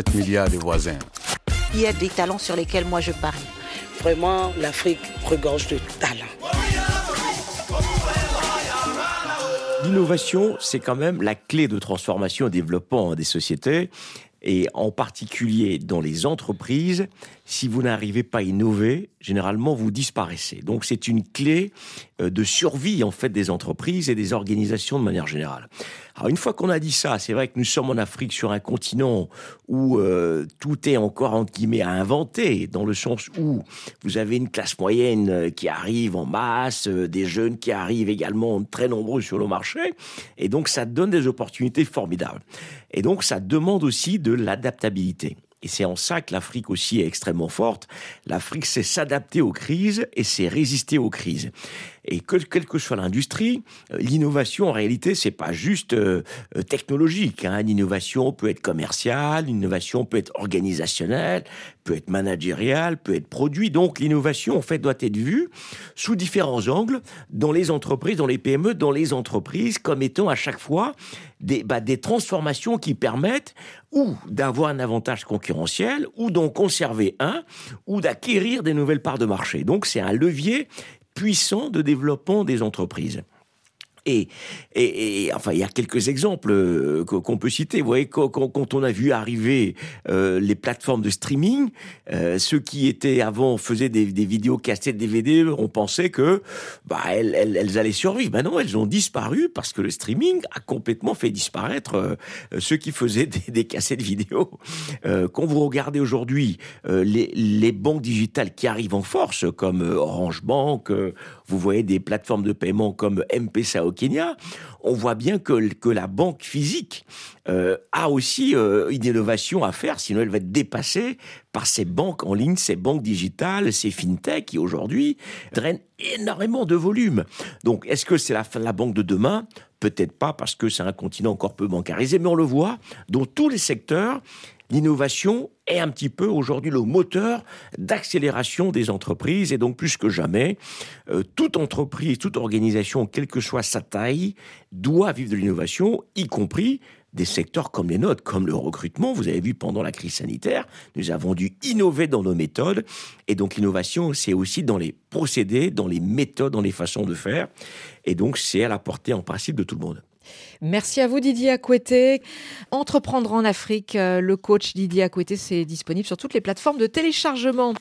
7 milliards de voisins. Il y a des talents sur lesquels moi je parie. Vraiment, l'Afrique regorge de talents. L'innovation, c'est quand même la clé de transformation et développement des sociétés et en particulier dans les entreprises, si vous n'arrivez pas à innover, généralement vous disparaissez. Donc c'est une clé euh, de survie en fait des entreprises et des organisations de manière générale. Alors une fois qu'on a dit ça, c'est vrai que nous sommes en Afrique sur un continent où euh, tout est encore entre guillemets à inventer, dans le sens où vous avez une classe moyenne euh, qui arrive en masse, des jeunes qui arrivent également très nombreux sur le marché, et donc ça donne des opportunités formidables. Et donc ça demande aussi de l'adaptabilité. Et c'est en ça que l'Afrique aussi est extrêmement forte. L'Afrique sait s'adapter aux crises et sait résister aux crises. Et que, quelle que soit l'industrie, euh, l'innovation en réalité c'est pas juste euh, euh, technologique. Hein. L'innovation peut être commerciale, l'innovation peut être organisationnelle, peut être managériale, peut être produit. Donc l'innovation en fait doit être vue sous différents angles dans les entreprises, dans les PME, dans les entreprises comme étant à chaque fois des, bah, des transformations qui permettent ou d'avoir un avantage concurrentiel, ou d'en conserver un, ou d'acquérir des nouvelles parts de marché. Donc c'est un levier puissant de développement des entreprises. Et, enfin, il y a quelques exemples euh, qu'on peut citer. Vous voyez, quand, on a vu arriver euh, les plateformes de streaming, euh, ceux qui étaient avant faisaient des, des vidéos cassettes DVD, on pensait que bah elles, allaient survivre. Ben non, elles ont disparu parce que le streaming a complètement fait disparaître ceux qui faisaient des, des cassettes vidéo. quand vous regardez aujourd'hui les, les banques digitales qui arrivent en force, comme Orange Bank, vous voyez des plateformes de paiement comme M-Pesa au Kenya, on voit bien que, que la banque physique euh, a aussi euh, une innovation à faire, sinon elle va être dépassée par ces banques en ligne, ces banques digitales, ces fintech qui aujourd'hui drainent énormément de volume. Donc est-ce que c'est la la banque de demain? Peut-être pas parce que c'est un continent encore peu bancarisé, mais on le voit dans tous les secteurs. L'innovation est un petit peu aujourd'hui le moteur d'accélération des entreprises et donc plus que jamais, euh, toute entreprise, toute organisation, quelle que soit sa taille, doit vivre de l'innovation, y compris des secteurs comme les nôtres, comme le recrutement. Vous avez vu pendant la crise sanitaire, nous avons dû innover dans nos méthodes. Et donc l'innovation, c'est aussi dans les procédés, dans les méthodes, dans les façons de faire. Et donc c'est à la portée en principe de tout le monde. Merci à vous Didier Acoueté. Entreprendre en Afrique, euh, le coach Didier Acoueté, c'est disponible sur toutes les plateformes de téléchargement.